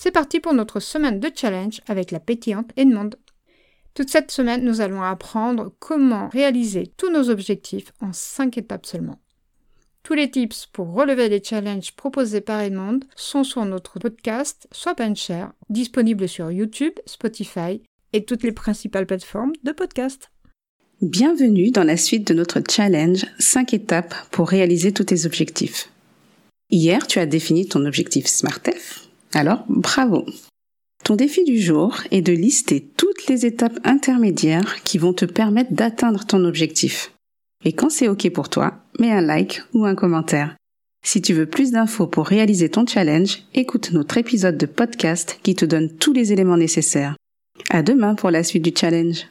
C'est parti pour notre semaine de challenge avec la pétillante Edmond. Toute cette semaine, nous allons apprendre comment réaliser tous nos objectifs en 5 étapes seulement. Tous les tips pour relever les challenges proposés par Edmond sont sur notre podcast Swap and Share, disponible sur YouTube, Spotify et toutes les principales plateformes de podcast. Bienvenue dans la suite de notre challenge 5 étapes pour réaliser tous tes objectifs. Hier, tu as défini ton objectif SmartF. Alors, bravo. Ton défi du jour est de lister toutes les étapes intermédiaires qui vont te permettre d'atteindre ton objectif. Et quand c'est OK pour toi, mets un like ou un commentaire. Si tu veux plus d'infos pour réaliser ton challenge, écoute notre épisode de podcast qui te donne tous les éléments nécessaires. À demain pour la suite du challenge.